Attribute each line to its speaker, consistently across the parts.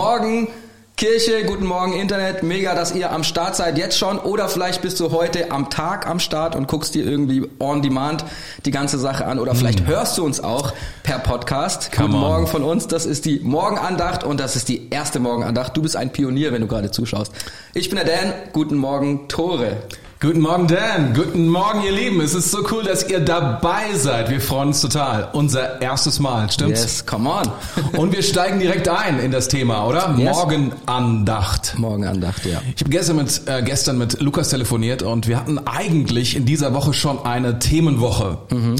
Speaker 1: guten Morgen Kirche, guten Morgen Internet, mega, dass ihr am Start seid jetzt schon oder vielleicht bist du heute am Tag am Start und guckst dir irgendwie on demand die ganze Sache an oder vielleicht mm. hörst du uns auch per Podcast. Come guten on. Morgen von uns, das ist die Morgenandacht und das ist die erste Morgenandacht. Du bist ein Pionier, wenn du gerade zuschaust. Ich bin der Dan, guten Morgen Tore.
Speaker 2: Guten Morgen, Dan. Guten Morgen, ihr Lieben. Es ist so cool, dass ihr dabei seid. Wir freuen uns total. Unser erstes Mal, stimmt's?
Speaker 1: Yes, come on.
Speaker 2: Und wir steigen direkt ein in das Thema, oder? Yes. Morgenandacht.
Speaker 1: Morgenandacht, ja.
Speaker 2: Ich habe gestern mit, äh, gestern mit Lukas telefoniert und wir hatten eigentlich in dieser Woche schon eine Themenwoche. Mhm.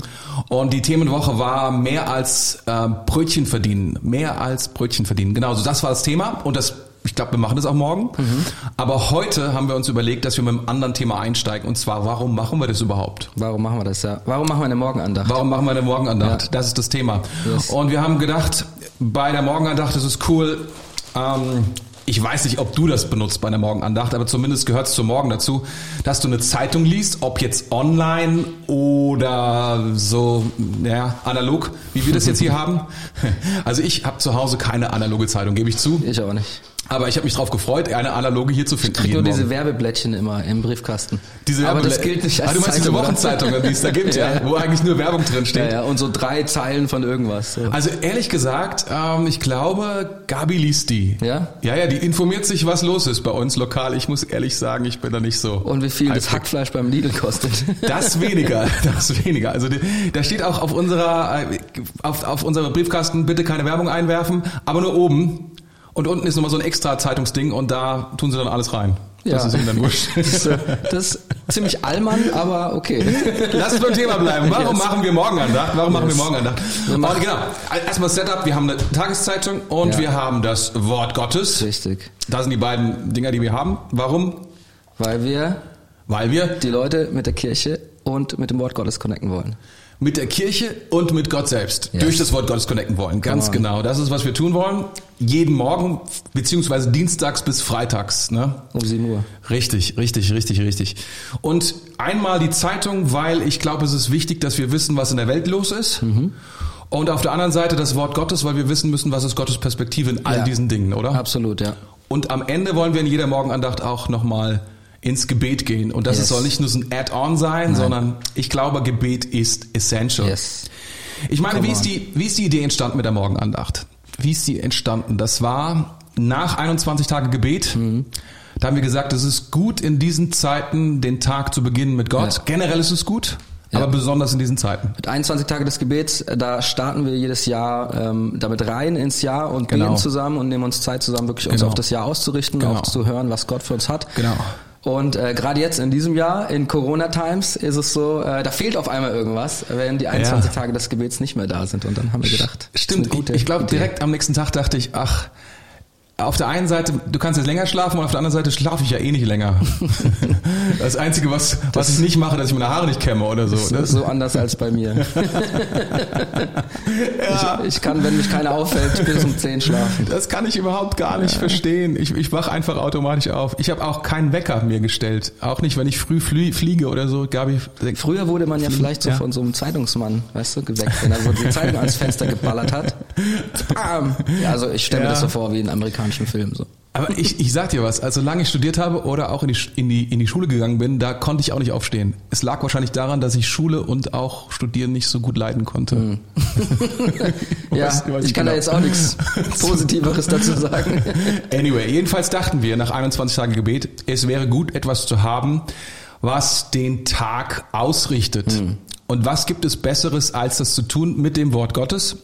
Speaker 2: Und die Themenwoche war mehr als äh, Brötchen verdienen. Mehr als Brötchen verdienen. Genau, so das war das Thema. Und das ich glaube, wir machen das auch morgen. Mhm. Aber heute haben wir uns überlegt, dass wir mit einem anderen Thema einsteigen. Und zwar, warum machen wir das überhaupt?
Speaker 1: Warum machen wir das, ja? Warum machen wir eine Morgenandacht?
Speaker 2: Warum machen wir eine Morgenandacht? Ja. Das ist das Thema. Yes. Und wir haben gedacht, bei der Morgenandacht ist es cool, ähm, ich weiß nicht, ob du das benutzt bei einer Morgenandacht, aber zumindest gehört es zum Morgen dazu, dass du eine Zeitung liest, ob jetzt online oder so, ja, analog, wie wir das jetzt hier haben. Also ich habe zu Hause keine analoge Zeitung, gebe ich zu.
Speaker 1: Ich auch nicht.
Speaker 2: Aber ich habe mich darauf gefreut, eine analoge hier zu finden.
Speaker 1: Ich krieg nur diese Werbeblättchen immer im Briefkasten.
Speaker 2: Diese Aber das gilt nicht als ah, du meinst Zeitung, diese Wochenzeitungen, die es da gibt, ja, ja, wo eigentlich nur Werbung drin steht.
Speaker 1: Ja, ja, und so drei Zeilen von irgendwas. So.
Speaker 2: Also ehrlich gesagt, ähm, ich glaube, Gabi liest die.
Speaker 1: Ja?
Speaker 2: Ja, ja, die informiert sich, was los ist bei uns lokal. Ich muss ehrlich sagen, ich bin da nicht so.
Speaker 1: Und wie viel das Hackfleisch beim Lidl kostet.
Speaker 2: Das weniger, das weniger. Also die, da steht auch auf unserer, äh, auf, auf unserer Briefkasten, bitte keine Werbung einwerfen, aber nur oben. Und unten ist nochmal so ein extra Zeitungsding und da tun sie dann alles rein.
Speaker 1: Ja. Das ist ihnen dann wurscht. Das, das ist ziemlich allmann, aber okay.
Speaker 2: Lass uns beim Thema bleiben. Warum yes. machen wir Morgenandacht? Warum yes. machen wir Morgenandacht? Wir machen genau. Erstmal Setup. Wir haben eine Tageszeitung und ja. wir haben das Wort Gottes.
Speaker 1: Richtig.
Speaker 2: Das sind die beiden Dinger, die wir haben. Warum?
Speaker 1: Weil wir,
Speaker 2: weil wir
Speaker 1: die Leute mit der Kirche und mit dem Wort Gottes connecten wollen
Speaker 2: mit der Kirche und mit Gott selbst yes. durch das Wort Gottes connecten wollen. Ganz genau. Das ist, was wir tun wollen. Jeden Morgen, beziehungsweise dienstags bis freitags. Ne?
Speaker 1: Um 7 Uhr.
Speaker 2: Richtig, richtig, richtig, richtig. Und einmal die Zeitung, weil ich glaube, es ist wichtig, dass wir wissen, was in der Welt los ist. Mhm. Und auf der anderen Seite das Wort Gottes, weil wir wissen müssen, was ist Gottes Perspektive in all ja. diesen Dingen, oder?
Speaker 1: Absolut, ja.
Speaker 2: Und am Ende wollen wir in jeder Morgenandacht auch nochmal ins Gebet gehen. Und das yes. soll nicht nur so ein Add-on sein, Nein. sondern ich glaube, Gebet ist essential. Yes. Ich meine, wie ist, die, wie ist die Idee entstanden mit der Morgenandacht? Wie ist die entstanden? Das war nach 21 Tage Gebet. Mhm. Da haben wir gesagt, es ist gut in diesen Zeiten, den Tag zu beginnen mit Gott. Ja. Generell ist es gut. Ja. Aber besonders in diesen Zeiten.
Speaker 1: Mit 21 Tage des Gebets, äh, da starten wir jedes Jahr ähm, damit rein ins Jahr und genau. beten zusammen und nehmen uns Zeit zusammen, wirklich uns genau. auf das Jahr auszurichten, genau. auch zu hören, was Gott für uns hat.
Speaker 2: Genau.
Speaker 1: Und äh, gerade jetzt in diesem Jahr, in Corona-Times, ist es so, äh, da fehlt auf einmal irgendwas, wenn die 21 ja. Tage des Gebets nicht mehr da sind. Und dann haben wir gedacht,
Speaker 2: stimmt. Ich, ich glaube, direkt am nächsten Tag dachte ich, ach, auf der einen Seite, du kannst jetzt länger schlafen und auf der anderen Seite schlafe ich ja eh nicht länger. Das Einzige, was, was ich nicht mache, dass ich meine Haare nicht kämme oder so.
Speaker 1: Das ist so anders als bei mir. ja. ich, ich, kann, wenn mich keiner auffällt, bis um 10 schlafen.
Speaker 2: Das kann ich überhaupt gar nicht ja. verstehen. Ich, ich wache einfach automatisch auf. Ich habe auch keinen Wecker mir gestellt. Auch nicht, wenn ich früh fliege oder so. Gabi,
Speaker 1: Früher wurde man ja fliegen, vielleicht so ja. von so einem Zeitungsmann, weißt du, geweckt, wenn er so die Zeitung ans Fenster geballert hat. Bam. Also ich stelle mir das so vor wie ein Amerikaner amerikanischen Film. So.
Speaker 2: Aber ich, ich sag dir was, also solange ich studiert habe oder auch in die, in, die, in die Schule gegangen bin, da konnte ich auch nicht aufstehen. Es lag wahrscheinlich daran, dass ich Schule und auch Studieren nicht so gut leiden konnte. Hm.
Speaker 1: ja, weiß, weiß ich kann genau. da jetzt auch nichts Positiveres dazu sagen.
Speaker 2: anyway, jedenfalls dachten wir nach 21 Tagen Gebet, es wäre gut, etwas zu haben, was den Tag ausrichtet. Hm. Und was gibt es Besseres, als das zu tun mit dem Wort Gottes?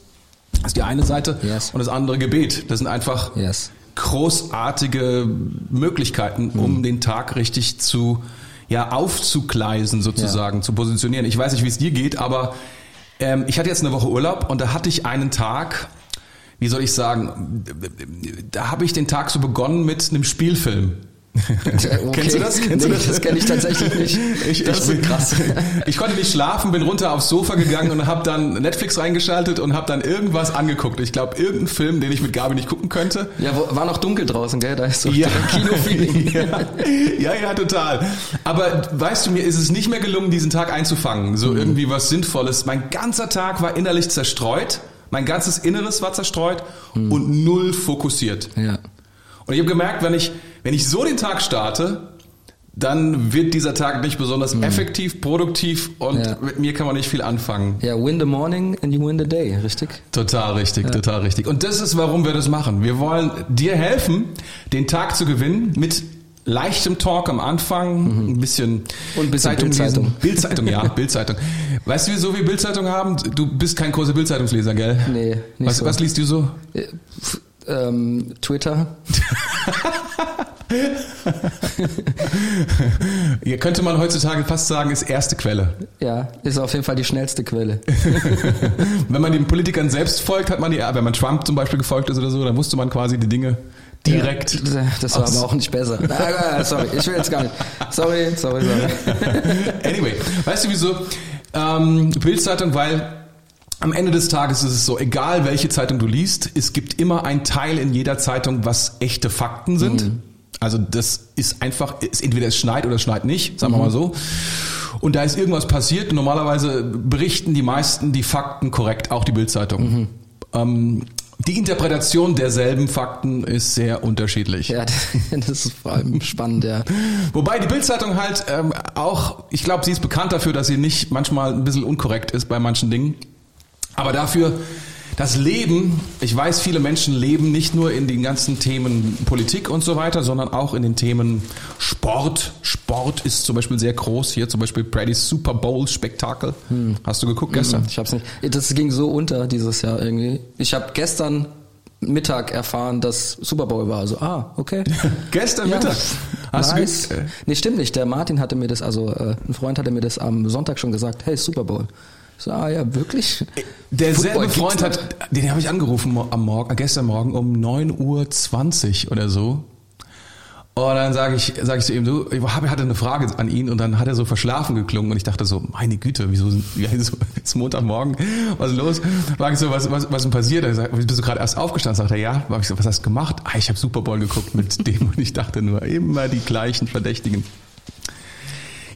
Speaker 2: Das ist die eine Seite. Yes. Und das andere Gebet. Das sind einfach yes. großartige Möglichkeiten, um mhm. den Tag richtig zu, ja, aufzugleisen sozusagen, ja. zu positionieren. Ich weiß nicht, wie es dir geht, aber ähm, ich hatte jetzt eine Woche Urlaub und da hatte ich einen Tag, wie soll ich sagen, da habe ich den Tag so begonnen mit einem Spielfilm.
Speaker 1: Okay. Kennst du das? Kennst nee, du das? das kenne ich tatsächlich nicht.
Speaker 2: Ich, das ich, ist krass. Ich konnte nicht schlafen, bin runter aufs Sofa gegangen und habe dann Netflix reingeschaltet und habe dann irgendwas angeguckt. Ich glaube, irgendeinen Film, den ich mit Gabi nicht gucken könnte.
Speaker 1: Ja, wo, war noch dunkel draußen, gell? Da ist so
Speaker 2: ja. Kinofeeling. Ja. ja, ja, total. Aber weißt du, mir ist es nicht mehr gelungen, diesen Tag einzufangen. So mhm. irgendwie was Sinnvolles. Mein ganzer Tag war innerlich zerstreut Mein ganzes Inneres war zerstreut und null fokussiert.
Speaker 1: Ja.
Speaker 2: Und ich habe gemerkt, wenn ich, wenn ich so den Tag starte, dann wird dieser Tag nicht besonders effektiv, produktiv und
Speaker 1: Ja.
Speaker 2: mit mir kann man nicht viel anfangen.
Speaker 1: Ja, win the morning and you win the day, richtig?
Speaker 2: Total richtig, total richtig. Und das ist, warum wir das machen. Wir wollen dir helfen, den Tag zu gewinnen mit leichtem Talk am Anfang, ein bisschen
Speaker 1: Mhm. Und ein bisschen
Speaker 2: Zeitung
Speaker 1: Bildzeitung.
Speaker 2: lesen. Bildzeitung, ja, Bildzeitung. Weißt du, wieso wir Bildzeitung haben? Du bist kein großer Bildzeitungsleser, gell?
Speaker 1: Nee, nicht
Speaker 2: was,
Speaker 1: so.
Speaker 2: was liest du so?
Speaker 1: Äh, ähm, Twitter.
Speaker 2: Hier könnte man heutzutage fast sagen, ist erste Quelle.
Speaker 1: Ja, ist auf jeden Fall die schnellste Quelle.
Speaker 2: Wenn man den Politikern selbst folgt, hat man die, wenn man Trump zum Beispiel gefolgt ist oder so, dann wusste man quasi die Dinge direkt.
Speaker 1: Ja, das war aber auch nicht besser. Ah, sorry, ich will jetzt gar nicht. Sorry, sorry, sorry.
Speaker 2: Anyway, weißt du wieso? Ähm, Bildzeitung, weil am Ende des Tages ist es so, egal welche Zeitung du liest, es gibt immer ein Teil in jeder Zeitung, was echte Fakten sind. Also das ist einfach, ist entweder es schneit oder es schneit nicht, sagen wir mal so. Und da ist irgendwas passiert. Normalerweise berichten die meisten die Fakten korrekt, auch die Bildzeitung. Ähm, die Interpretation derselben Fakten ist sehr unterschiedlich.
Speaker 1: Ja, das ist vor allem spannend, ja.
Speaker 2: Wobei die Bildzeitung halt ähm, auch, ich glaube, sie ist bekannt dafür, dass sie nicht manchmal ein bisschen unkorrekt ist bei manchen Dingen. Aber dafür das Leben, ich weiß, viele Menschen leben nicht nur in den ganzen Themen Politik und so weiter, sondern auch in den Themen Sport. Sport ist zum Beispiel sehr groß. Hier zum Beispiel Brady's Super Bowl Spektakel. Hast du geguckt gestern?
Speaker 1: Ich hab's nicht. Das ging so unter dieses Jahr irgendwie. Ich habe gestern Mittag erfahren, dass Super Bowl war. Also, ah, okay.
Speaker 2: Gestern
Speaker 1: Ja,
Speaker 2: Mittag. Hast du
Speaker 1: nice.
Speaker 2: ge- äh,
Speaker 1: Nee, stimmt nicht. Der Martin hatte mir das, also äh, ein Freund hatte mir das am Sonntag schon gesagt, hey, Super Bowl. So, ah ja, wirklich?
Speaker 2: Derselbe Freund hat, den habe ich angerufen am Morgen, gestern Morgen um 9.20 Uhr oder so. Und dann sage ich, sag ich zu ihm, du, ich hatte eine Frage an ihn und dann hat er so verschlafen geklungen und ich dachte so, meine Güte, wieso ist Montagmorgen, was ist los? Frag ich so, was, was, was ist denn passiert? Er sagt, bist du gerade erst aufgestanden? Sagt er, ja. Frag ich so, was hast du gemacht? Ah, ich habe Super Bowl geguckt mit dem und ich dachte nur, immer die gleichen Verdächtigen.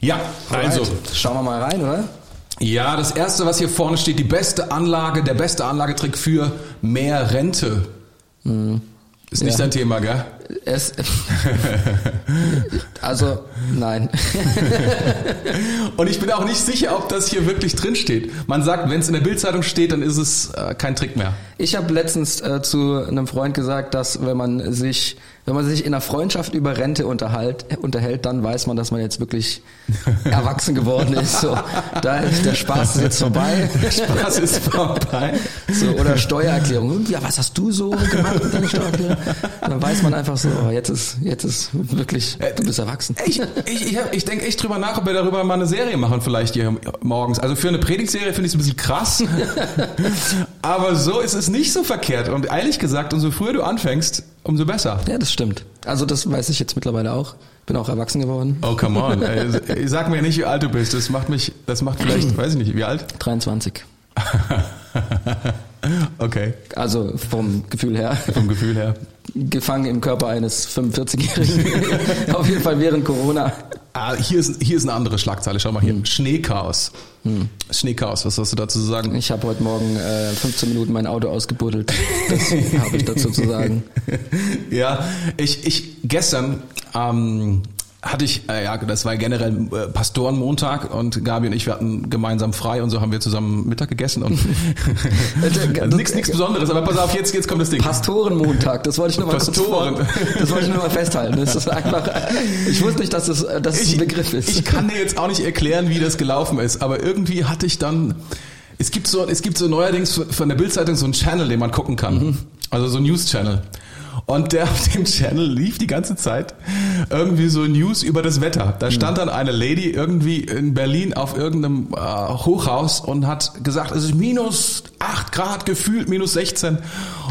Speaker 2: Ja, also.
Speaker 1: Schauen wir mal rein, oder?
Speaker 2: Ja, das erste, was hier vorne steht, die beste Anlage, der beste Anlagetrick für mehr Rente. Ist nicht
Speaker 1: Ja.
Speaker 2: dein Thema, gell?
Speaker 1: Es, also, nein.
Speaker 2: Und ich bin auch nicht sicher, ob das hier wirklich drin steht. Man sagt, wenn es in der Bildzeitung steht, dann ist es äh, kein Trick mehr.
Speaker 1: Ich habe letztens äh, zu einem Freund gesagt, dass wenn man sich, wenn man sich in einer Freundschaft über Rente unterhalt, unterhält, dann weiß man, dass man jetzt wirklich erwachsen geworden ist. So, da, der Spaß ist jetzt vorbei.
Speaker 2: Spaß ist vorbei.
Speaker 1: So, oder Steuererklärung. Ja, was hast du so gemacht mit deiner Steuererklärung? Dann weiß man einfach so, oh, jetzt ist, jetzt ist wirklich, du bist erwachsen.
Speaker 2: Ich, ich, ich, ich denke echt drüber nach, ob wir darüber mal eine Serie machen, vielleicht hier morgens. Also für eine Predigtserie finde ich es ein bisschen krass. Aber so ist es nicht so verkehrt. Und ehrlich gesagt, umso früher du anfängst, umso besser.
Speaker 1: Ja, das stimmt. Also das weiß ich jetzt mittlerweile auch. Bin auch erwachsen geworden.
Speaker 2: Oh, come on. Ey, Sag mir nicht, wie alt du bist. Das macht mich, das macht vielleicht, weiß ich nicht, wie alt?
Speaker 1: 23.
Speaker 2: Okay,
Speaker 1: Also vom Gefühl her.
Speaker 2: vom Gefühl her.
Speaker 1: Gefangen im Körper eines 45-Jährigen. Auf jeden Fall während Corona.
Speaker 2: Ah, hier ist, hier ist eine andere Schlagzeile. Schau mal hier. Schneechaos. Schneechaos, was hast du dazu zu sagen?
Speaker 1: Ich habe heute Morgen äh, 15 Minuten mein Auto ausgebuddelt. Das habe ich dazu zu sagen.
Speaker 2: ja, ich, ich gestern ähm, hatte ich, äh, ja, das war generell äh, Pastorenmontag und Gabi und ich, wir hatten gemeinsam frei und so haben wir zusammen Mittag gegessen und nichts nichts Besonderes, aber pass auf, jetzt, jetzt kommt das Ding.
Speaker 1: Pastorenmontag, das wollte ich nur mal
Speaker 2: Pastoren.
Speaker 1: kurz vor, Das wollte ich nur mal festhalten. Das ist einfach, ich wusste nicht, dass es, dass es ein Begriff ist.
Speaker 2: Ich kann dir jetzt auch nicht erklären, wie das gelaufen ist, aber irgendwie hatte ich dann. Es gibt so, es gibt so neuerdings von der Bildzeitung so einen Channel, den man gucken kann. Also so ein News-Channel. Und der auf dem Channel lief die ganze Zeit irgendwie so News über das Wetter. Da stand dann eine Lady irgendwie in Berlin auf irgendeinem äh, Hochhaus und hat gesagt, es ist minus 8 Grad, gefühlt minus 16.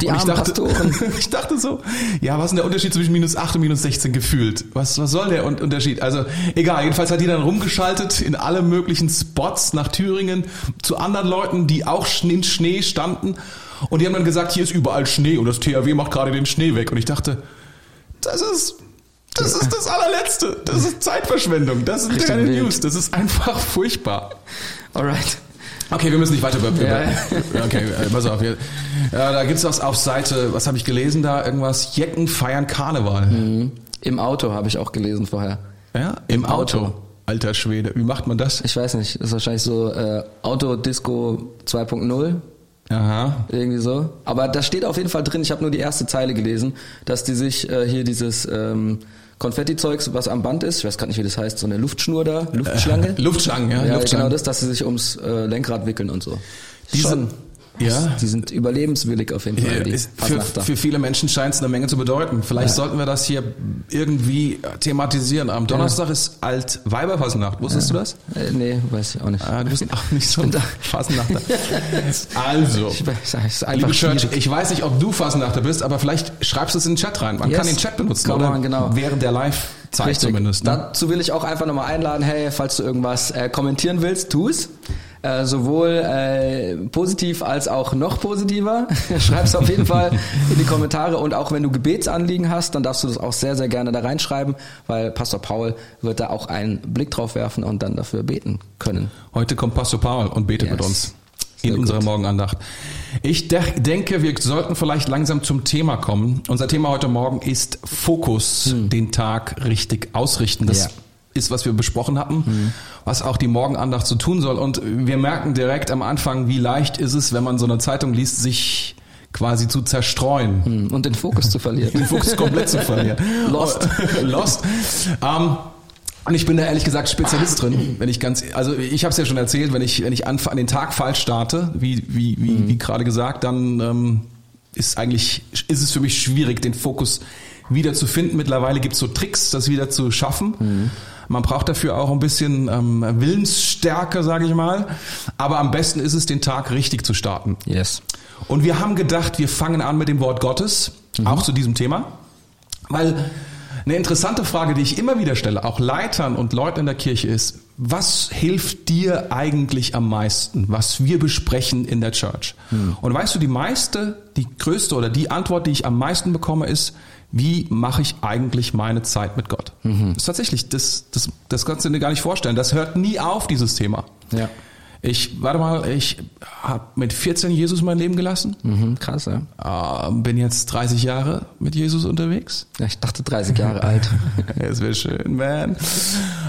Speaker 1: Die
Speaker 2: und ich dachte, ich dachte so, ja, was ist denn der Unterschied zwischen minus 8 und minus 16 gefühlt? Was, was soll der Un- Unterschied? Also egal, jedenfalls hat die dann rumgeschaltet in alle möglichen Spots nach Thüringen zu anderen Leuten, die auch in Schnee standen. Und die haben dann gesagt, hier ist überall Schnee und das THW macht gerade den Schnee weg. Und ich dachte, das ist, das ist das allerletzte. Das ist Zeitverschwendung. Das sind
Speaker 1: Richtig
Speaker 2: keine
Speaker 1: wild.
Speaker 2: News. Das ist einfach furchtbar.
Speaker 1: Alright.
Speaker 2: Okay, wir müssen nicht weiter über.
Speaker 1: Ja.
Speaker 2: über okay, äh, pass auf. Wir, ja, da gibt's was auf Seite, was habe ich gelesen da? Irgendwas, Jecken feiern Karneval.
Speaker 1: Mhm. Im Auto habe ich auch gelesen vorher.
Speaker 2: Ja, im,
Speaker 1: Im
Speaker 2: Auto.
Speaker 1: Auto.
Speaker 2: Alter Schwede, wie macht man das?
Speaker 1: Ich weiß nicht, ist wahrscheinlich so äh, Autodisco 2.0.
Speaker 2: Aha.
Speaker 1: Irgendwie so. Aber da steht auf jeden Fall drin, ich habe nur die erste Zeile gelesen, dass die sich äh, hier dieses ähm, Konfetti-Zeugs, was am Band ist, ich weiß gerade nicht, wie das heißt, so eine Luftschnur da, Luftschlange.
Speaker 2: Luftschlangen, ja.
Speaker 1: ja,
Speaker 2: Luftschlangen.
Speaker 1: genau das, dass sie sich ums äh, Lenkrad wickeln und so.
Speaker 2: Diese-
Speaker 1: Schon.
Speaker 2: Ja.
Speaker 1: Die sind überlebenswillig auf jeden Fall,
Speaker 2: Ja, für, für viele Menschen scheint es eine Menge zu bedeuten. Vielleicht sollten wir das hier irgendwie äh, thematisieren. Am Donnerstag ist Altweiberfasnacht. Wusstest du das?
Speaker 1: Äh, nee, weiß ich auch nicht.
Speaker 2: Ah, du bist auch nicht so ein Fasnachter. also,
Speaker 1: Ich
Speaker 2: liebe Church,
Speaker 1: schwierig.
Speaker 2: ich weiß nicht, ob du Fasnachter bist, aber vielleicht schreibst du es in den Chat rein. Man
Speaker 1: Yes.
Speaker 2: kann den Chat benutzen,
Speaker 1: Come
Speaker 2: oder?
Speaker 1: on, genau.
Speaker 2: Während der Live-Zeit
Speaker 1: Richtig.
Speaker 2: zumindest. Ne?
Speaker 1: Dazu will ich auch einfach nochmal einladen, hey, falls du irgendwas äh, kommentieren willst, tu es. Äh, sowohl äh, positiv als auch noch positiver. Schreib's auf jeden Fall in die Kommentare und auch wenn du Gebetsanliegen hast, dann darfst du das auch sehr, sehr gerne da reinschreiben, weil Pastor Paul wird da auch einen Blick drauf werfen und dann dafür beten können.
Speaker 2: Heute kommt Pastor Paul und betet
Speaker 1: Yes.
Speaker 2: mit uns
Speaker 1: Sehr
Speaker 2: in unserer
Speaker 1: gut.
Speaker 2: Morgenandacht. Ich de denke, wir sollten vielleicht langsam zum Thema kommen. Unser Thema heute Morgen ist Fokus, den Tag richtig ausrichten. Das
Speaker 1: Hm. Ja.
Speaker 2: Ist, was wir besprochen hatten, was auch die Morgenandacht so tun soll. Und wir merken direkt am Anfang, wie leicht ist es, wenn man so eine Zeitung liest, sich quasi zu zerstreuen
Speaker 1: Hm, Und den Fokus zu verlieren.
Speaker 2: den Fokus komplett zu verlieren.
Speaker 1: Lost.
Speaker 2: Lost. Ähm, und ich bin da ehrlich gesagt Spezialist drin, wenn ich ganz, also ich habe es ja schon erzählt, wenn ich wenn ich an, an den Tag falsch starte, wie wie wie, wie gerade gesagt, dann ähm, ist eigentlich ist es für mich schwierig, den Fokus wieder zu finden. Mittlerweile gibt es so Tricks, das wieder zu schaffen. Man braucht dafür auch ein bisschen ähm, Willensstärke, sage ich mal. Aber am besten ist es, den Tag richtig zu starten.
Speaker 1: Yes.
Speaker 2: Und wir haben gedacht, wir fangen an mit dem Wort Gottes, auch zu diesem Thema. Weil eine interessante Frage, die ich immer wieder stelle, auch Leitern und Leuten in der Kirche ist, was hilft dir eigentlich am meisten, was wir besprechen in der Church? Und weißt du, die meiste, die größte oder die Antwort, die ich am meisten bekomme, ist, wie mache ich eigentlich meine Zeit mit Gott? Das ist tatsächlich, das, das, das kannst du dir gar nicht vorstellen. Das hört nie auf, dieses Thema.
Speaker 1: Ja.
Speaker 2: Ich, warte mal, ich habe mit 14 Jesus mein Leben gelassen.
Speaker 1: Mhm, krass, ja.
Speaker 2: Äh, bin jetzt 30 Jahre mit Jesus unterwegs.
Speaker 1: ja. Ich dachte 30 Jahre alt.
Speaker 2: Es wäre schön, man.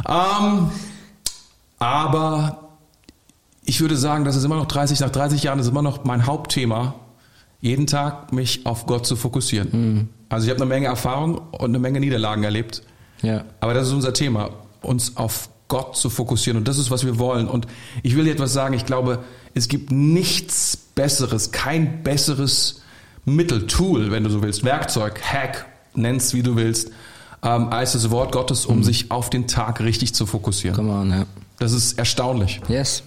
Speaker 2: Ähm, aber ich würde sagen, das ist immer noch 30, nach 30 Jahren ist immer noch mein Hauptthema, jeden Tag mich auf Gott zu fokussieren. Also ich habe eine Menge Erfahrung und eine Menge Niederlagen erlebt.
Speaker 1: Ja.
Speaker 2: Aber das ist unser Thema, uns auf Gott zu fokussieren. Und das ist, was wir wollen. Und ich will dir etwas sagen. Ich glaube, es gibt nichts Besseres, kein besseres Mittel, Tool, wenn du so willst, Werkzeug, Hack, nennst wie du willst, ähm, als das Wort Gottes, um sich auf den Tag richtig zu fokussieren.
Speaker 1: Come on, ja.
Speaker 2: Das ist erstaunlich.
Speaker 1: Yes.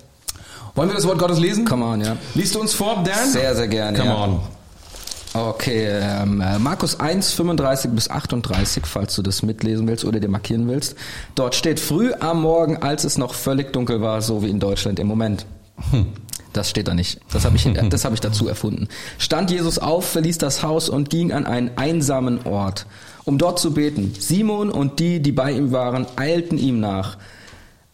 Speaker 2: Wollen wir das Wort Gottes lesen?
Speaker 1: Come on, ja.
Speaker 2: Liest du uns vor, Dan?
Speaker 1: Sehr, sehr gerne,
Speaker 2: Come
Speaker 1: ja.
Speaker 2: on.
Speaker 1: Okay, ähm, äh, Markus 1, 35 bis 38, falls du das mitlesen willst oder dir markieren willst. Dort steht früh am Morgen, als es noch völlig dunkel war, so wie in Deutschland im Moment. Das steht da nicht. Das habe ich, das habe ich dazu erfunden. Stand Jesus auf, verließ das Haus und ging an einen einsamen Ort, um dort zu beten. Simon und die, die bei ihm waren, eilten ihm nach.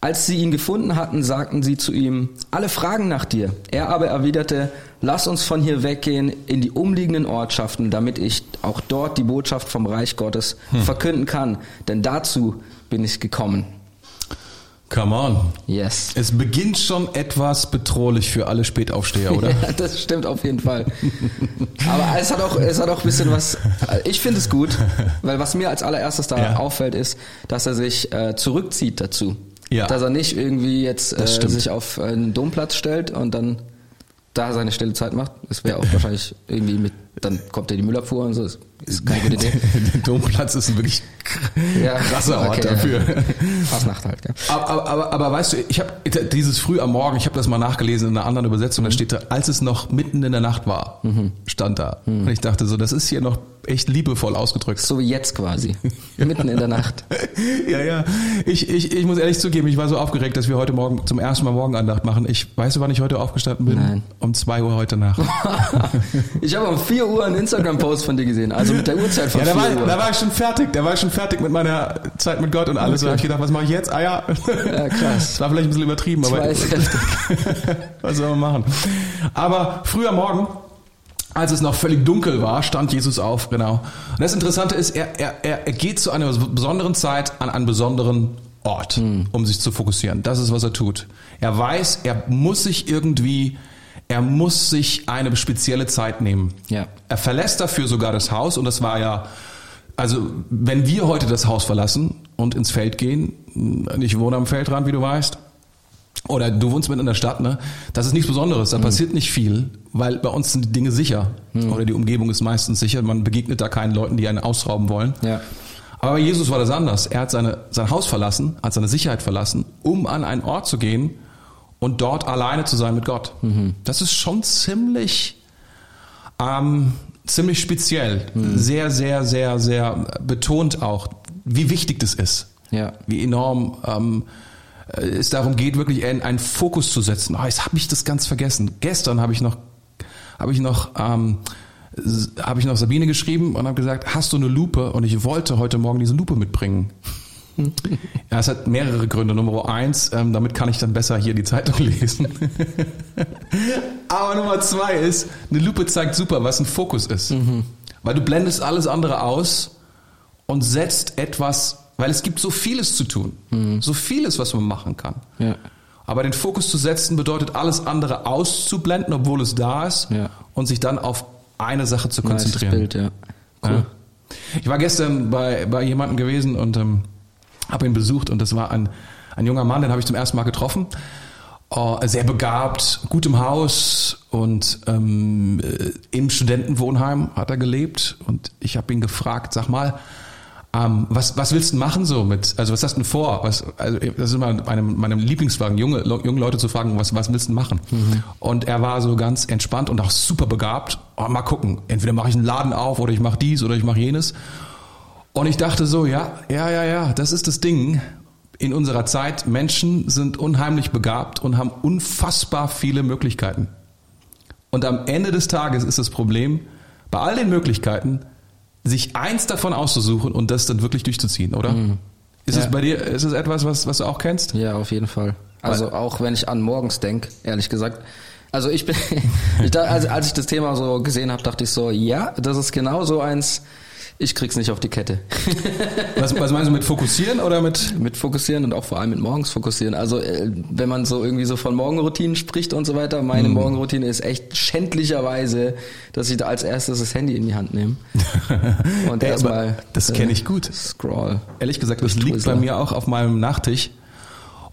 Speaker 1: Als sie ihn gefunden hatten, sagten sie zu ihm, alle fragen nach dir. Er aber erwiderte, lass uns von hier weggehen in die umliegenden Ortschaften, damit ich auch dort die Botschaft vom Reich Gottes verkünden kann. Denn dazu bin ich gekommen.
Speaker 2: Come on.
Speaker 1: Yes.
Speaker 2: Es beginnt schon etwas bedrohlich für alle Spätaufsteher, oder?
Speaker 1: Ja, das stimmt auf jeden Fall. Aber es hat auch, es hat auch ein bisschen was. Ich finde es gut, weil was mir als allererstes da
Speaker 2: Ja.
Speaker 1: auffällt, ist, dass er sich äh, zurückzieht dazu.
Speaker 2: Ja.
Speaker 1: Dass er nicht irgendwie jetzt äh, sich auf einen Domplatz stellt und dann da seine stille Zeit macht. Das wäre auch wahrscheinlich irgendwie mit, dann kommt ja die Müllabfuhr und so. Das ist keine gute Idee.
Speaker 2: Der Domplatz ist ein wirklich
Speaker 1: Ja,
Speaker 2: krasser Ort
Speaker 1: okay,
Speaker 2: dafür.
Speaker 1: Ja. Fastnacht halt, gell?
Speaker 2: Aber, aber, aber, aber weißt du, ich habe dieses früh am Morgen, ich habe das mal nachgelesen in einer anderen Übersetzung,
Speaker 1: Mhm.
Speaker 2: da steht da, als es noch mitten in der Nacht war, stand da.
Speaker 1: Mhm.
Speaker 2: Und ich dachte so, das ist hier noch echt liebevoll ausgedrückt.
Speaker 1: So wie jetzt quasi. Mitten in der Nacht.
Speaker 2: ja, ja. Ich, ich, ich muss ehrlich zugeben, ich war so aufgeregt, dass wir heute Morgen zum ersten Mal Morgenandacht machen. Ich weißt du, wann ich heute aufgestanden bin?
Speaker 1: Nein.
Speaker 2: Um zwei Uhr heute Nacht.
Speaker 1: Ich habe um 4 4 Uhr einen Instagram-Post von dir gesehen, also mit der Uhrzeit von
Speaker 2: Ja, da
Speaker 1: 4
Speaker 2: war,
Speaker 1: Uhr.
Speaker 2: da war ich schon fertig. Da war ich schon fertig mit meiner Zeit mit Gott und alles.
Speaker 1: Okay.
Speaker 2: Da habe ich gedacht, was mache ich jetzt? Ah ja.
Speaker 1: Ja, krass.
Speaker 2: Das war vielleicht ein bisschen übertrieben, aber was soll man machen? Aber früher Morgen, als es noch völlig dunkel war, stand Jesus auf, genau. Und das Interessante ist, er, er, er er geht zu einer besonderen Zeit an einen besonderen Ort,
Speaker 1: Hm.
Speaker 2: um sich zu fokussieren. Das ist, was er tut. Er weiß, er muss sich irgendwie, er muss sich eine spezielle Zeit nehmen.
Speaker 1: Ja.
Speaker 2: Er verlässt dafür sogar das Haus und das war ja, also wenn wir heute das Haus verlassen und ins Feld gehen, ich wohne am Feldrand, wie du weißt, oder du wohnst mitten in der Stadt, ne? Das ist nichts Besonderes, da passiert nicht viel, weil bei uns sind die Dinge sicher oder die Umgebung ist meistens sicher. Man begegnet da keinen Leuten, die einen ausrauben wollen.
Speaker 1: Ja.
Speaker 2: Aber bei Jesus war das anders. Er hat seine, sein Haus verlassen, hat seine Sicherheit verlassen, um an einen Ort zu gehen und dort alleine zu sein mit Gott. Das ist schon ziemlich, ähm, ziemlich speziell. Sehr, sehr, sehr, sehr betont auch, wie wichtig das ist.
Speaker 1: Ja.
Speaker 2: Wie enorm ähm, äh, es darum geht, wirklich einen, einen Fokus zu setzen. Oh, jetzt habe ich das ganz vergessen. Gestern habe ich noch, habe ich noch, ähm, habe ich noch Sabine geschrieben und habe gesagt, hast du eine Lupe? Und ich wollte heute Morgen diese Lupe mitbringen. Ja, es hat mehrere Gründe. Nummer eins, ähm, damit kann ich dann besser hier die Zeitung lesen. Aber Nummer zwei ist, eine Lupe zeigt super, was ein Fokus ist. Weil du blendest alles andere aus und setzt etwas, weil es gibt so vieles zu tun. So vieles, was man machen kann.
Speaker 1: Ja.
Speaker 2: Aber den Fokus zu setzen bedeutet, alles andere auszublenden, obwohl es da ist,
Speaker 1: Ja.
Speaker 2: und sich dann auf eine Sache zu
Speaker 1: Nice
Speaker 2: konzentrieren.
Speaker 1: Bild, ja. Cool.
Speaker 2: Ich war gestern bei, bei jemandem gewesen und ähm, habe ihn besucht und das war ein, ein junger Mann, den habe ich zum ersten Mal getroffen. Äh, sehr begabt, gut im Haus und ähm, äh, im Studentenwohnheim hat er gelebt und ich habe ihn gefragt, sag mal, ähm, was, was willst du machen so mit, also was hast du denn vor? Was, also das ist immer meinem, meinem Lieblingsfragen, junge, junge Leute zu fragen, was, was willst du machen? Und er war so ganz entspannt und auch super begabt. Oh, mal gucken, entweder mache ich einen Laden auf oder ich mache dies oder ich mache jenes. Und ich dachte so, ja, ja, ja, ja, das ist das Ding in unserer Zeit. Menschen sind unheimlich begabt und haben unfassbar viele Möglichkeiten. Und am Ende des Tages ist das Problem, bei all den Möglichkeiten, sich eins davon auszusuchen und das dann wirklich durchzuziehen, oder? Ist
Speaker 1: Ja.
Speaker 2: es bei dir, ist es etwas, was, was du auch kennst?
Speaker 1: Ja, auf jeden Fall. Also auch wenn ich an morgens denk, ehrlich gesagt. Also ich bin, ich da, also als ich das Thema so gesehen habe, dachte ich so, ja, das ist genau so eins. Ich krieg's nicht auf die Kette.
Speaker 2: Was, was meinst du mit fokussieren oder mit?
Speaker 1: mit fokussieren und auch vor allem mit morgens fokussieren. Also äh, wenn man so irgendwie so von Morgenroutinen spricht und so weiter, meine
Speaker 2: Mhm.
Speaker 1: Morgenroutine ist echt schändlicherweise, dass ich da als erstes das Handy in die Hand nehme und erstmal
Speaker 2: das kenn ich gut.
Speaker 1: Scroll.
Speaker 2: Ehrlich gesagt, das liegt bei mir auch auf meinem Nachttisch.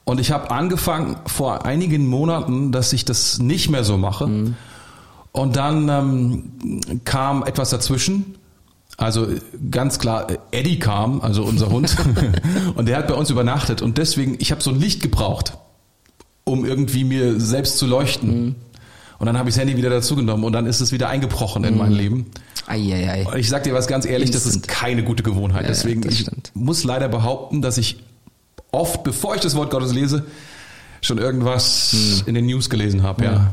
Speaker 2: Und ich habe angefangen vor einigen Monaten, dass ich das nicht mehr so mache. Und dann ähm, kam etwas dazwischen. Also ganz klar, Eddie kam, also unser Hund, und der hat bei uns übernachtet. Und deswegen, ich habe so ein Licht gebraucht, um irgendwie mir selbst zu leuchten. Und dann habe ich das Handy wieder dazugenommen und dann ist es wieder eingebrochen in mein Leben.
Speaker 1: Eieiei.
Speaker 2: Und ich sag dir was ganz ehrlich, das ist
Speaker 1: Instant.
Speaker 2: keine gute Gewohnheit.
Speaker 1: Ja,
Speaker 2: Deswegen ich muss leider behaupten, dass ich oft, bevor ich das Wort Gottes lese, schon irgendwas
Speaker 1: Hm.
Speaker 2: in den News gelesen habe. Ja.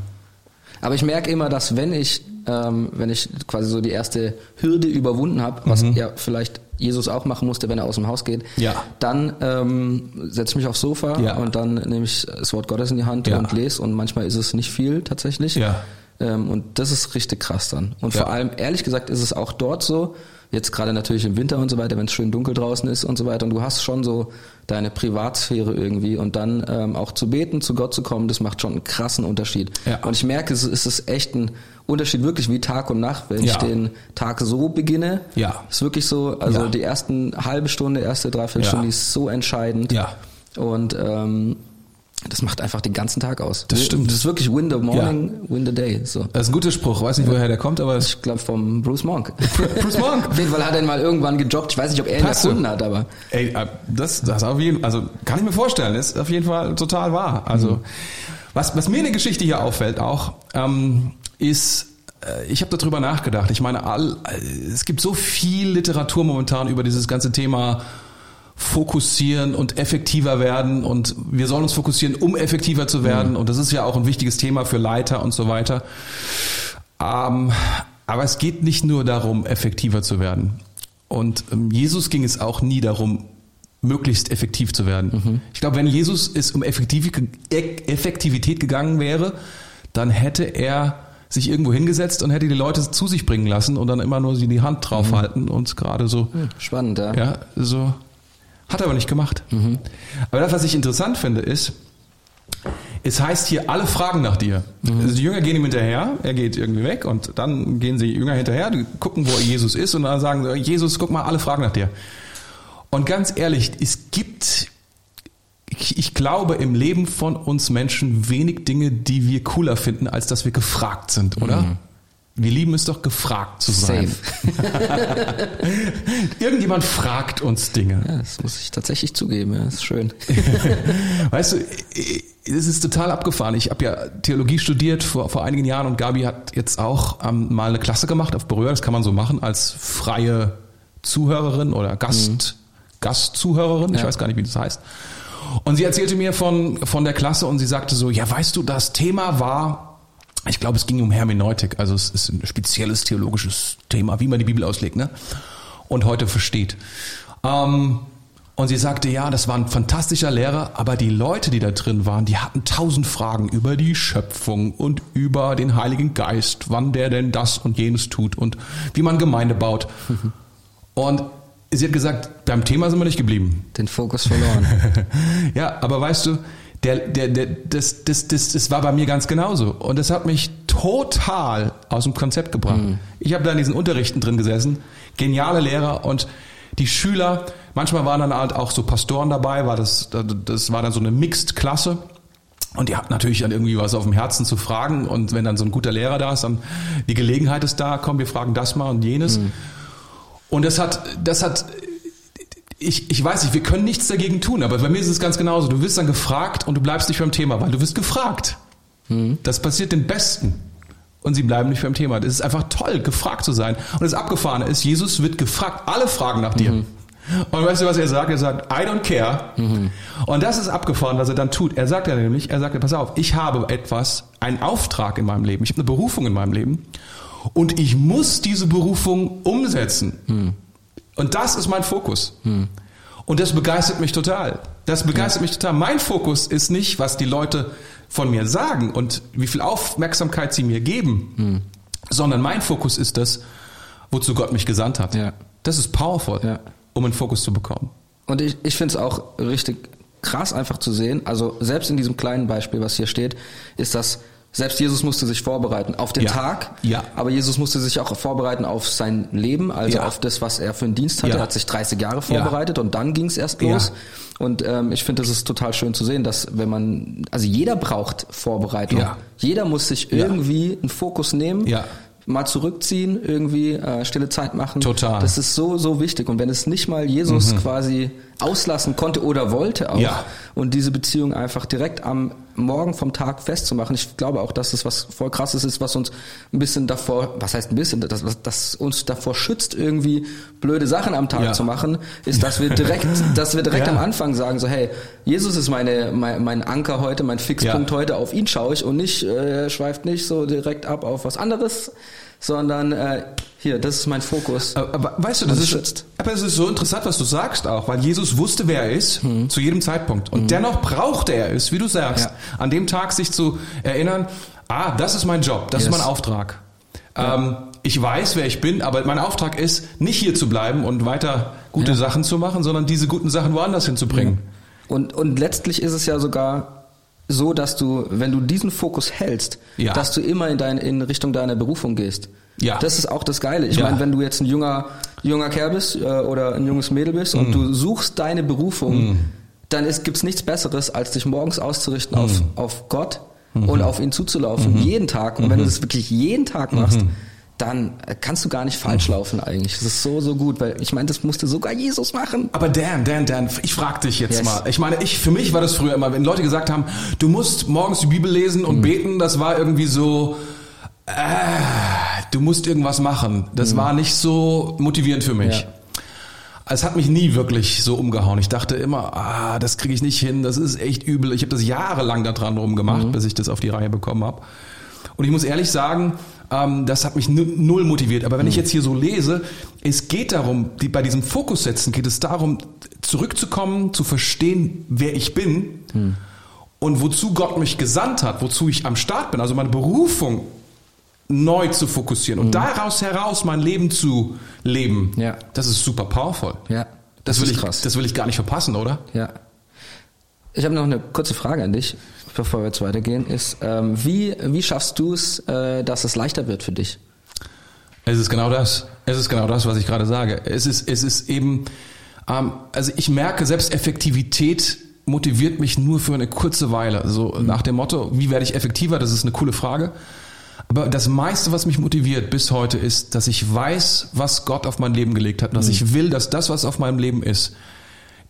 Speaker 1: Aber ich merke immer, dass wenn ich, ähm, wenn ich quasi so die erste Hürde überwunden habe, was ja vielleicht Jesus auch machen musste, wenn er aus dem Haus geht,
Speaker 2: Mhm. Ja.
Speaker 1: dann ähm, setze ich mich aufs Sofa
Speaker 2: Ja.
Speaker 1: und dann nehme ich das Wort Gottes in die Hand
Speaker 2: Ja.
Speaker 1: und lese und manchmal ist es nicht viel tatsächlich.
Speaker 2: Ja.
Speaker 1: Ähm, und das ist richtig krass dann. Und vor allem, ehrlich gesagt, ist es auch dort so, jetzt gerade natürlich im Winter und so weiter, wenn es schön dunkel draußen ist und so weiter, und du hast schon so deine Privatsphäre irgendwie und dann ähm, auch zu beten, zu Gott zu kommen, das macht schon einen krassen Unterschied.
Speaker 2: Ja.
Speaker 1: Und ich merke, es ist echt ein Unterschied, wirklich wie Tag und Nacht, wenn
Speaker 2: Ja.
Speaker 1: ich den Tag so beginne.
Speaker 2: Ja.
Speaker 1: Ist wirklich so, also
Speaker 2: Ja.
Speaker 1: die ersten halbe Stunde, erste Dreiviertelstunde
Speaker 2: Ja.
Speaker 1: die ist so entscheidend.
Speaker 2: Ja.
Speaker 1: Und ähm, das macht einfach den ganzen Tag aus.
Speaker 2: Das stimmt.
Speaker 1: Das ist wirklich win the morning, win the day. So.
Speaker 2: Das ist ein guter Spruch. Weiß nicht, woher der kommt, aber
Speaker 1: Ich glaube vom Bruce Monk.
Speaker 2: Bruce Monk.
Speaker 1: Auf jeden Fall hat er ihn mal irgendwann gejobbt. Ich weiß nicht, ob er ihn
Speaker 2: Passt
Speaker 1: erfunden hat, aber
Speaker 2: Ey, äh, das, das auf jeden also kann ich mir vorstellen, ist auf jeden Fall total wahr. Also was, was mir in der Geschichte hier auffällt auch, ähm, ist, äh, ich habe darüber nachgedacht. Ich meine, all, äh, es gibt so viel Literatur momentan über dieses ganze Thema fokussieren und effektiver werden und wir sollen uns fokussieren, um effektiver zu werden und das ist ja auch ein wichtiges Thema für Leiter und so weiter. Ähm, Aber es geht nicht nur darum, effektiver zu werden. Und ähm, Jesus ging es auch nie darum, möglichst effektiv zu werden. Mhm. Ich glaube, wenn Jesus es um Effektivität gegangen wäre, dann hätte er sich irgendwo hingesetzt und hätte die Leute zu sich bringen lassen und dann immer nur sie die Hand draufhalten mhm. und gerade so.
Speaker 1: Hm, spannend, ja.
Speaker 2: Ja, so. Hat er aber nicht gemacht. Mhm. Aber das, was ich interessant finde, ist, es heißt hier, alle fragen nach dir. Mhm. Also die Jünger gehen ihm hinterher, er geht irgendwie weg und dann gehen sie Jünger hinterher, die gucken, wo Jesus ist und dann sagen sie, Jesus, guck mal, alle fragen nach dir. Und ganz ehrlich, es gibt, ich, glaube, im Leben von uns Menschen wenig Dinge, die wir cooler finden, als dass wir gefragt sind, oder? Mhm. Wir lieben es doch, gefragt zu sein. Irgendjemand fragt uns Dinge.
Speaker 1: Ja, das muss ich tatsächlich zugeben. Ja, das ist schön.
Speaker 2: weißt du, es ist total abgefahren. Ich habe ja Theologie studiert vor, vor einigen Jahren und Gabi hat jetzt auch ähm, mal eine Klasse gemacht auf Berühr. Das kann man so machen als freie Zuhörerin oder Gast, mhm. Gastzuhörerin. Ich ja. weiß gar nicht, wie das heißt. Und sie erzählte mir von, von der Klasse und sie sagte so, ja, weißt du, das Thema war ich glaube, es ging um Hermeneutik, also es ist ein spezielles theologisches Thema, wie man die Bibel auslegt, ne? Und heute versteht. Ähm, und sie sagte, ja, das war ein fantastischer Lehrer, aber die Leute, die da drin waren, die hatten tausend Fragen über die Schöpfung und über den Heiligen Geist, wann der denn das und jenes tut und wie man Gemeinde baut. Und sie hat gesagt, beim Thema sind wir nicht geblieben.
Speaker 1: Den Fokus verloren.
Speaker 2: ja, aber weißt du, der, der, der, das, das, das, das war bei mir ganz genauso. Und das hat mich total aus dem Konzept gebracht. Mhm. Ich habe da in diesen Unterrichten drin gesessen, geniale Lehrer und die Schüler, manchmal waren dann halt auch so Pastoren dabei, war das, das war dann so eine Mixed-Klasse. Und die hatten natürlich dann irgendwie was auf dem Herzen zu fragen. Und wenn dann so ein guter Lehrer da ist, dann die Gelegenheit ist da, komm, wir fragen das mal und jenes. Mhm. Und das hat, das hat ich, ich weiß nicht, wir können nichts dagegen tun, aber bei mir ist es ganz genauso. Du wirst dann gefragt und du bleibst nicht beim Thema, weil du wirst gefragt. Mhm. Das passiert den Besten. Und sie bleiben nicht beim Thema. Das ist einfach toll, gefragt zu sein. Und das Abgefahrene ist, Jesus wird gefragt. Alle fragen nach dir. Mhm. Und weißt du, was er sagt? Er sagt, I don't care. Mhm. Und das ist abgefahren, was er dann tut. Er sagt ja nämlich, er sagt, pass auf, ich habe etwas, einen Auftrag in meinem Leben. Ich habe eine Berufung in meinem Leben. Und ich muss diese Berufung umsetzen. Mhm. Und das ist mein Fokus. Hm. Und das begeistert mich total. Das begeistert ja. mich total. Mein Fokus ist nicht, was die Leute von mir sagen und wie viel Aufmerksamkeit sie mir geben, hm. sondern mein Fokus ist das, wozu Gott mich gesandt hat. Ja. Das ist powerful, ja. um einen Fokus zu bekommen.
Speaker 1: Und ich, ich finde es auch richtig krass einfach zu sehen. Also selbst in diesem kleinen Beispiel, was hier steht, ist das selbst Jesus musste sich vorbereiten auf den ja. Tag, ja. aber Jesus musste sich auch vorbereiten auf sein Leben, also ja. auf das, was er für einen Dienst hatte. Ja. Er hat sich 30 Jahre vorbereitet und dann ging es erst los. Und ähm, ich finde, das ist total schön zu sehen, dass wenn man, also jeder braucht Vorbereitung. Jeder muss sich irgendwie einen Fokus nehmen. Ja mal zurückziehen, irgendwie äh, stille Zeit machen.
Speaker 2: Total.
Speaker 1: Das ist so, so wichtig. Und wenn es nicht mal Jesus mhm. quasi auslassen konnte oder wollte auch ja. und diese Beziehung einfach direkt am Morgen vom Tag festzumachen. Ich glaube auch, dass es was voll krasses ist, was uns ein bisschen davor, was heißt ein bisschen, das, das uns davor schützt, irgendwie blöde Sachen am Tag ja. zu machen, ist, dass wir direkt, dass wir direkt ja. am Anfang sagen, so, hey, Jesus ist meine, mein, mein Anker heute, mein Fixpunkt heute, auf ihn schaue ich und nicht, äh, schweift nicht so direkt ab auf was anderes, sondern äh, hier, das ist mein Fokus.
Speaker 2: Aber weißt du, das ist, schützt. aber es ist so interessant, was du sagst auch, weil Jesus wusste, wer er ist, hm. zu jedem Zeitpunkt. Und hm. dennoch brauchte er es, wie du sagst, ja. an dem Tag sich zu erinnern, ah, das ist mein Job, das yes. ist mein Auftrag. Ja. Ähm, ich weiß, wer ich bin, aber mein Auftrag ist, nicht hier zu bleiben und weiter gute ja. Sachen zu machen, sondern diese guten Sachen woanders hinzubringen.
Speaker 1: Und, und letztlich ist es ja sogar so, dass du, wenn du diesen Fokus hältst, ja. dass du immer in, dein, in Richtung deiner Berufung gehst. Ja. Das ist auch das Geile. Ich ja. meine, wenn du jetzt ein junger, junger Kerl bist äh, oder ein junges Mädel bist mm. und du suchst deine Berufung, mm. dann gibt es nichts Besseres, als dich morgens auszurichten mm. auf, auf Gott -hmm. und auf ihn zuzulaufen. -hmm. Jeden Tag. Und wenn du mhm. das wirklich jeden Tag machst, mhm dann kannst du gar nicht falsch laufen eigentlich. Das ist so, so gut, weil ich meine, das musste sogar Jesus machen.
Speaker 2: Aber Dan, Dan, Dan, ich frag dich jetzt yes. mal. Ich meine, ich, für mich war das früher immer, wenn Leute gesagt haben, du musst morgens die Bibel lesen und mhm. beten, das war irgendwie so, äh, du musst irgendwas machen. Das mhm. war nicht so motivierend für mich. Ja. Es hat mich nie wirklich so umgehauen. Ich dachte immer, ah, das kriege ich nicht hin, das ist echt übel. Ich habe das jahrelang daran rumgemacht, mhm. bis ich das auf die Reihe bekommen habe. Und ich muss ehrlich sagen, Ähm, das hat mich null motiviert. Aber wenn ich jetzt hier so lese, es geht darum, die, bei diesem Fokus setzen geht es darum, zurückzukommen, zu verstehen, wer ich bin und wozu Gott mich gesandt hat, wozu ich am Start bin, also meine Berufung neu zu fokussieren und daraus heraus mein Leben zu leben.
Speaker 1: Ja.
Speaker 2: Das ist super powerful.
Speaker 1: Ja,
Speaker 2: Das,
Speaker 1: das
Speaker 2: will ich,
Speaker 1: krass.
Speaker 2: das will ich gar nicht verpassen, oder?
Speaker 1: Ja. Ich habe noch eine kurze Frage an dich, bevor wir jetzt weitergehen. Ist, ähm, wie, wie schaffst du es, äh, dass es leichter wird für dich?
Speaker 2: Es ist genau das. Es ist genau das, was ich gerade sage. Es ist, es ist eben, ähm, also ich merke, selbst Effektivität motiviert mich nur für eine kurze Weile. So nach dem Motto, wie werde ich effektiver? Das ist eine coole Frage. Aber das meiste, was mich motiviert bis heute, ist, dass ich weiß, was Gott auf mein Leben gelegt hat. Dass ich will, dass das, was auf meinem Leben ist,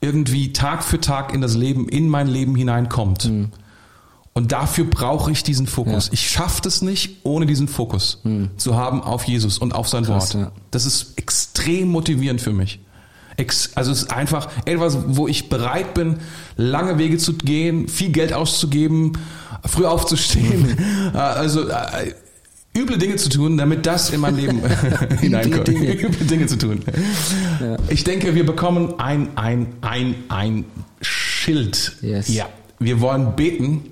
Speaker 2: irgendwie Tag für Tag in das Leben, in mein Leben hineinkommt. Und dafür brauche ich diesen Fokus.
Speaker 1: Ja.
Speaker 2: Ich schaffe es nicht, ohne diesen Fokus zu haben auf Jesus und auf sein
Speaker 1: Krass,
Speaker 2: Wort.
Speaker 1: ja.
Speaker 2: Das ist extrem motivierend für mich. Ex also es ist einfach etwas, wo ich bereit bin, lange Wege zu gehen, viel Geld auszugeben, früh aufzustehen, äh, also äh, üble Dinge zu tun, damit das in mein Leben hineinkommt.
Speaker 1: Dinge.
Speaker 2: Üble Dinge zu tun. Ich denke, wir bekommen ein, ein, ein, ein Schild.
Speaker 1: Yes.
Speaker 2: Ja. Wir wollen beten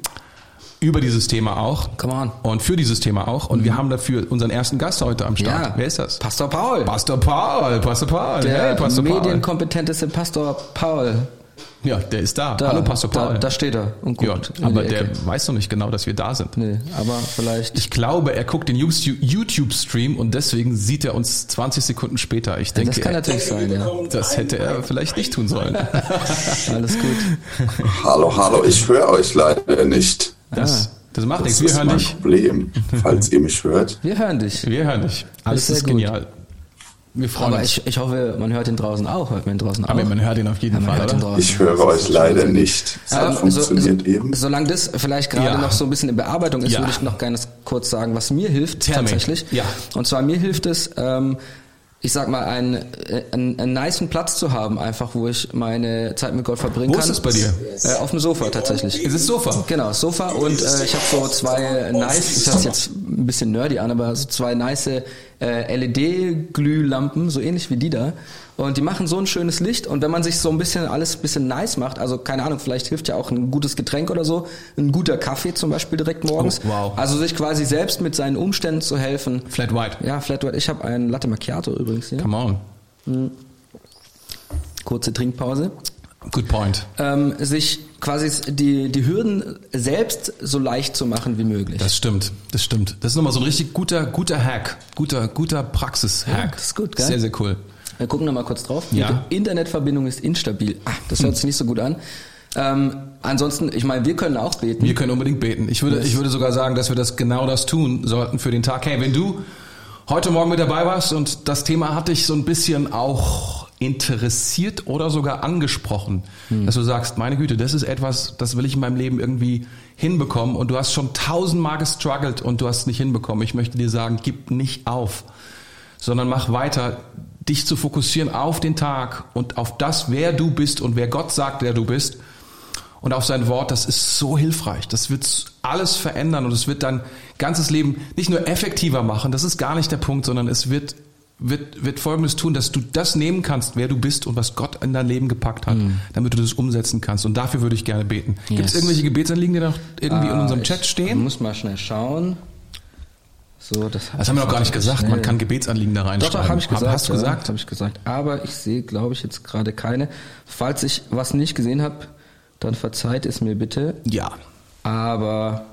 Speaker 2: über dieses Thema auch.
Speaker 1: Come on.
Speaker 2: Und für dieses Thema auch. Und wir haben dafür unseren ersten Gast heute am Start.
Speaker 1: Ja.
Speaker 2: Wer ist das?
Speaker 1: Pastor Paul.
Speaker 2: Pastor Paul, Pastor Paul.
Speaker 1: der
Speaker 2: hey, Pastor Paul.
Speaker 1: medienkompetenteste Pastor Paul.
Speaker 2: Ja, der ist da.
Speaker 1: Da,
Speaker 2: Hallo Pastor Paul.
Speaker 1: Da, da steht er und
Speaker 2: ja,
Speaker 1: guckt. in
Speaker 2: aber der weiß noch nicht genau, dass wir da sind.
Speaker 1: Nee, aber vielleicht.
Speaker 2: Ich glaube, er guckt den YouTube-Stream und deswegen sieht er uns 20 Sekunden später. Ich denke,
Speaker 1: das kann
Speaker 2: er-
Speaker 1: natürlich sein, ja.
Speaker 2: das hätte er vielleicht nicht tun sollen.
Speaker 1: Alles gut.
Speaker 3: Hallo, hallo, ich höre euch leider nicht.
Speaker 2: Das, das macht
Speaker 3: Das
Speaker 2: nichts. Wir
Speaker 3: ist
Speaker 2: hören
Speaker 3: mein
Speaker 2: dich.
Speaker 3: Problem, falls ihr mich hört.
Speaker 1: Wir hören dich.
Speaker 2: Wir hören dich. Alles
Speaker 1: sehr
Speaker 2: ist
Speaker 1: gut.
Speaker 2: Wir freuen
Speaker 1: Aber
Speaker 2: uns.
Speaker 1: ich, ich hoffe, man hört ihn draußen auch. Hört man ihn draußen
Speaker 2: Aber
Speaker 1: auch?
Speaker 2: man hört ihn auf jeden
Speaker 1: Ja, man
Speaker 2: Fall.
Speaker 3: Ich höre euch leider nicht. Es
Speaker 1: Ähm,
Speaker 3: funktioniert
Speaker 1: so,
Speaker 3: eben.
Speaker 1: Solange das vielleicht gerade
Speaker 2: Ja.
Speaker 1: noch so ein bisschen in Bearbeitung ist,
Speaker 2: Ja.
Speaker 1: würde ich noch gerne kurz sagen, was mir hilft
Speaker 2: Tell me.
Speaker 1: tatsächlich.
Speaker 2: Ja.
Speaker 1: Und zwar mir hilft es, ähm, ich sag mal, einen, äh, einen, einen niceen Platz zu haben, einfach, wo ich meine Zeit mit Gott verbringen
Speaker 2: Wo
Speaker 1: kann.
Speaker 2: ist es bei dir?
Speaker 1: Äh, auf dem Sofa tatsächlich.
Speaker 2: Ist es Sofa?
Speaker 1: Genau, Sofa und äh, ich habe so zwei nice, ich hört jetzt ein bisschen nerdy an, aber so zwei nice äh, LED-Glühlampen, so ähnlich wie die da. Und die machen so ein schönes Licht und wenn man sich so ein bisschen alles ein bisschen nice macht, also keine Ahnung, vielleicht hilft ja auch ein gutes Getränk oder so, ein guter Kaffee zum Beispiel direkt morgens.
Speaker 2: Oh, wow.
Speaker 1: Also sich quasi selbst mit seinen Umständen zu helfen.
Speaker 2: Flat White.
Speaker 1: Ja, Flat White. Ich habe einen Latte Macchiato übrigens hier.
Speaker 2: Come on.
Speaker 1: Kurze Trinkpause.
Speaker 2: Good point.
Speaker 1: Ähm, sich quasi die, die Hürden selbst so leicht zu machen wie möglich.
Speaker 2: Das stimmt, das stimmt. Das ist nochmal so ein richtig guter, guter Hack. Guter, guter Praxis-Hack.
Speaker 1: Ja, das ist gut, gell?
Speaker 2: Sehr, sehr cool.
Speaker 1: Wir gucken noch mal kurz drauf.
Speaker 2: Ja.
Speaker 1: Die Internetverbindung ist instabil. Ah, das hört sich nicht so gut an. Ähm, ansonsten, ich meine, wir können auch beten.
Speaker 2: Wir können unbedingt beten. Ich würde, ich würde sogar sagen, dass wir das genau das tun sollten für den Tag. Hey, wenn du heute Morgen mit dabei warst und das Thema hat dich so ein bisschen auch interessiert oder sogar angesprochen, dass du sagst, meine Güte, das ist etwas, das will ich in meinem Leben irgendwie hinbekommen und du hast schon tausendmal gestruggelt und du hast es nicht hinbekommen. Ich möchte dir sagen, gib nicht auf, sondern mach weiter, dich zu fokussieren auf den Tag und auf das, wer du bist und wer Gott sagt, wer du bist und auf sein Wort, das ist so hilfreich. Das wird alles verändern und es wird dein ganzes Leben nicht nur effektiver machen, das ist gar nicht der Punkt, sondern es wird, wird, wird Folgendes tun, dass du das nehmen kannst, wer du bist und was Gott in dein Leben gepackt hat, damit du das umsetzen kannst. Und dafür würde ich gerne beten. Gibt es
Speaker 1: Yes.
Speaker 2: irgendwelche Gebetsanliegen, die noch irgendwie in
Speaker 1: Ah,
Speaker 2: unserem
Speaker 1: ich
Speaker 2: Chat stehen?
Speaker 1: muss mal schnell schauen. So, das,
Speaker 2: Das haben wir noch gar nicht gesagt. Man kann Gebetsanliegen da
Speaker 1: Doch,
Speaker 2: reinschreiben.
Speaker 1: doch, habe ich gesagt.
Speaker 2: Hast du
Speaker 1: ja,
Speaker 2: gesagt?
Speaker 1: Habe ich gesagt. Aber ich sehe, glaube ich, jetzt gerade keine. Falls ich was nicht gesehen habe, dann verzeiht es mir bitte.
Speaker 2: Ja.
Speaker 1: Aber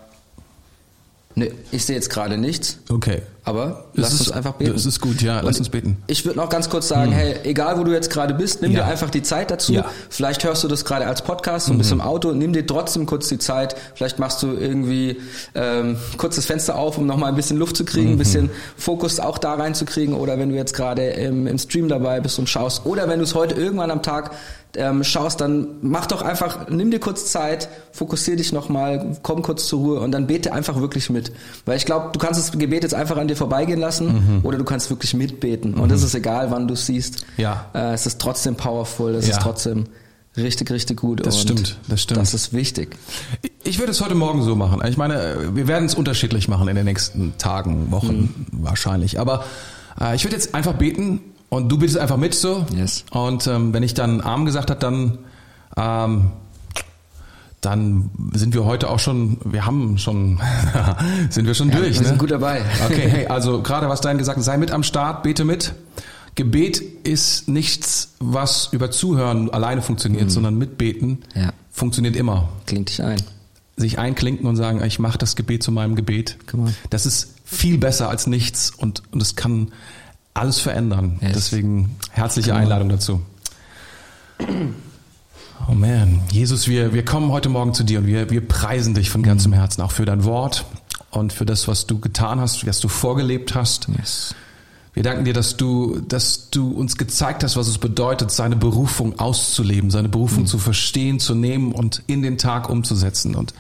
Speaker 1: ne, ich sehe jetzt gerade nichts.
Speaker 2: Okay.
Speaker 1: Aber
Speaker 2: Das
Speaker 1: lass
Speaker 2: ist-
Speaker 1: uns einfach beten.
Speaker 2: das ist gut, ja, lass
Speaker 1: Und
Speaker 2: uns beten.
Speaker 1: Ich würde noch ganz kurz sagen, hey, egal wo du jetzt gerade bist, nimm
Speaker 2: Ja.
Speaker 1: dir einfach die Zeit dazu.
Speaker 2: Ja.
Speaker 1: Vielleicht hörst du das gerade als Podcast und bist im Auto, nimm dir trotzdem kurz die Zeit. Vielleicht machst du irgendwie ähm, kurz das Fenster auf, um nochmal ein bisschen Luft zu kriegen, ein bisschen Fokus auch da reinzukriegen. Oder wenn du jetzt gerade im, im Stream dabei bist und schaust. Oder wenn du es heute irgendwann am Tag ähm, schaust, dann mach doch einfach, nimm dir kurz Zeit, fokussier dich nochmal, komm kurz zur Ruhe und dann bete einfach wirklich mit. Weil ich glaube, du kannst das Gebet jetzt einfach an dir vorbeigehen lassen oder du kannst wirklich mitbeten. Und es ist egal, wann du es siehst.
Speaker 2: Ja.
Speaker 1: Äh, es ist trotzdem powerful, es
Speaker 2: Ja.
Speaker 1: ist trotzdem Richtig, richtig gut.
Speaker 2: Das stimmt, das stimmt.
Speaker 1: Das ist wichtig.
Speaker 2: Ich würde es heute Morgen so machen. Ich meine, wir werden es unterschiedlich machen in den nächsten Tagen, Wochen mhm. wahrscheinlich. Aber äh, ich würde jetzt einfach beten und du betest einfach mit so.
Speaker 1: Yes.
Speaker 2: Und ähm, wenn ich dann Arm gesagt habe, dann ähm, dann sind wir heute auch schon, wir haben schon, sind wir schon
Speaker 1: ja,
Speaker 2: durch.
Speaker 1: Wir sind ne? gut dabei.
Speaker 2: Okay, hey, also gerade was dein gesagt, sei mit am Start, bete mit. Gebet ist nichts, was über Zuhören alleine funktioniert, mhm. sondern mitbeten
Speaker 1: ja.
Speaker 2: funktioniert immer.
Speaker 1: Klingt dich ein.
Speaker 2: Sich einklinken und sagen, ich mache das Gebet zu meinem Gebet. Das ist viel besser als nichts und, und es kann alles verändern. Yes. Deswegen herzliche Einladung dazu. Oh man, Jesus, wir, wir kommen heute Morgen zu dir und wir, wir preisen dich von ganzem Herzen, auch für dein Wort und für das, was du getan hast, was du vorgelebt hast.
Speaker 1: Yes.
Speaker 2: Wir danken dir, dass du, dass du uns gezeigt hast, was es bedeutet, seine Berufung auszuleben, seine Berufung mhm. zu verstehen, zu nehmen und in den Tag umzusetzen. Und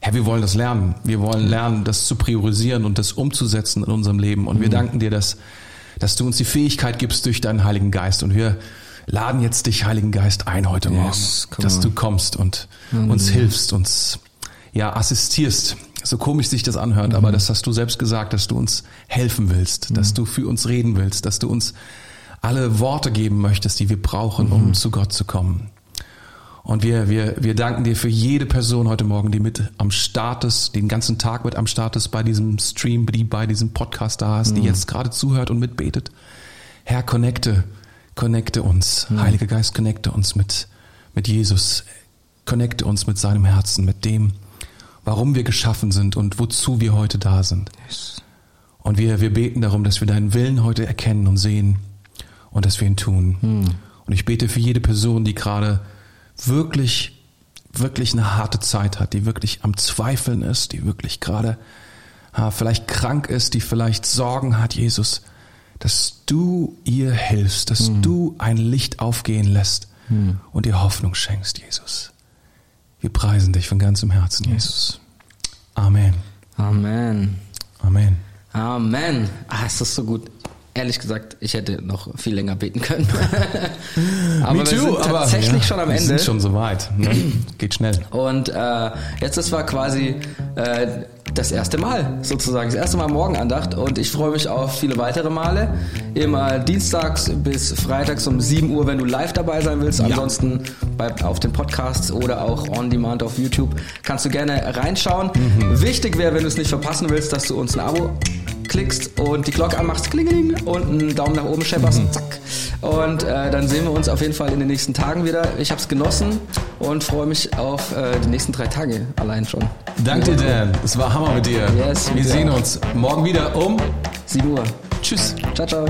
Speaker 2: Herr, wir wollen das lernen. Wir wollen lernen, das zu priorisieren und das umzusetzen in unserem Leben. Und wir mhm. danken dir, dass, dass du uns die Fähigkeit gibst durch deinen Heiligen Geist. Und wir laden jetzt dich, Heiligen Geist, ein heute yes, Morgen, dass on. du kommst und mhm. uns hilfst, uns ja assistierst so komisch sich das anhört, mhm. aber das hast du selbst gesagt, dass du uns helfen willst, mhm. dass du für uns reden willst, dass du uns alle Worte geben möchtest, die wir brauchen, mhm. um zu Gott zu kommen. Und wir, wir, wir danken dir für jede Person heute Morgen, die mit am Start ist, den ganzen Tag mit am Start ist bei diesem Stream, die bei diesem Podcast da ist, die mhm. jetzt gerade zuhört und mitbetet. Herr, connecte, connecte uns. Mhm. Heiliger Geist, connecte uns mit, mit Jesus. Connecte uns mit seinem Herzen, mit dem, warum wir geschaffen sind und wozu wir heute da sind. Yes. Und wir, wir beten darum, dass wir deinen Willen heute erkennen und sehen und dass wir ihn tun. Hm. Und ich bete für jede Person, die gerade wirklich, wirklich eine harte Zeit hat, die wirklich am Zweifeln ist, die wirklich gerade ha, vielleicht krank ist, die vielleicht Sorgen hat, Jesus, dass du ihr hilfst, dass hm. du ein Licht aufgehen lässt hm. und ihr Hoffnung schenkst, Jesus. Wir preisen dich von ganzem Herzen, Jesus. Amen.
Speaker 1: Amen.
Speaker 2: Amen.
Speaker 1: Amen. Ah, es ist so gut. Ehrlich gesagt, ich hätte noch viel länger beten können.
Speaker 2: aber Me too, wir
Speaker 1: sind tatsächlich
Speaker 2: aber,
Speaker 1: schon am Ende.
Speaker 2: Wir sind schon so weit. Ne? Geht schnell.
Speaker 1: Und äh, jetzt ist war quasi äh, das erste Mal sozusagen, das erste Mal Morgenandacht und ich freue mich auf viele weitere Male. Immer dienstags bis freitags um 7 Uhr, wenn du live dabei sein willst. Ja. Ansonsten bei, auf den Podcasts oder auch on demand auf YouTube kannst du gerne reinschauen. Mhm. Wichtig wäre, wenn du es nicht verpassen willst, dass du uns ein Abo klickst und die Glocke anmachst, klingeling, und einen Daumen nach oben schepperst, mhm. zack. Und äh, dann sehen wir uns auf jeden Fall in den nächsten Tagen wieder. Ich habe es genossen und freue mich auf äh, die nächsten drei Tage allein schon.
Speaker 2: Danke dir, Dan. Es war Hammer mit dir.
Speaker 1: Yes,
Speaker 2: wir sehen uns morgen wieder um
Speaker 1: 7 Uhr.
Speaker 2: Tschüss.
Speaker 1: Ciao, ciao.